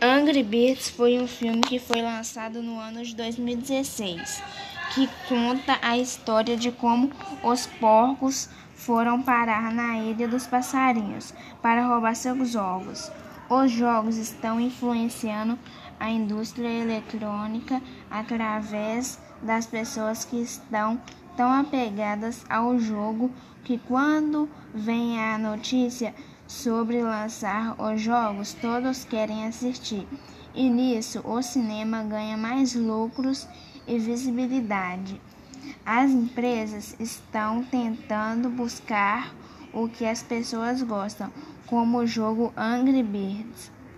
Angry Birds foi um filme que foi lançado no ano de 2016, que conta a história de como os porcos foram parar na Ilha dos Passarinhos para roubar seus ovos. Os jogos estão influenciando a indústria eletrônica através das pessoas que estão tão apegadas ao jogo que quando vem a notícia sobre lançar os jogos, todos querem assistir. E nisso o cinema ganha mais lucros e visibilidade. As empresas estão tentando buscar o que as pessoas gostam, como o jogo Angry Birds.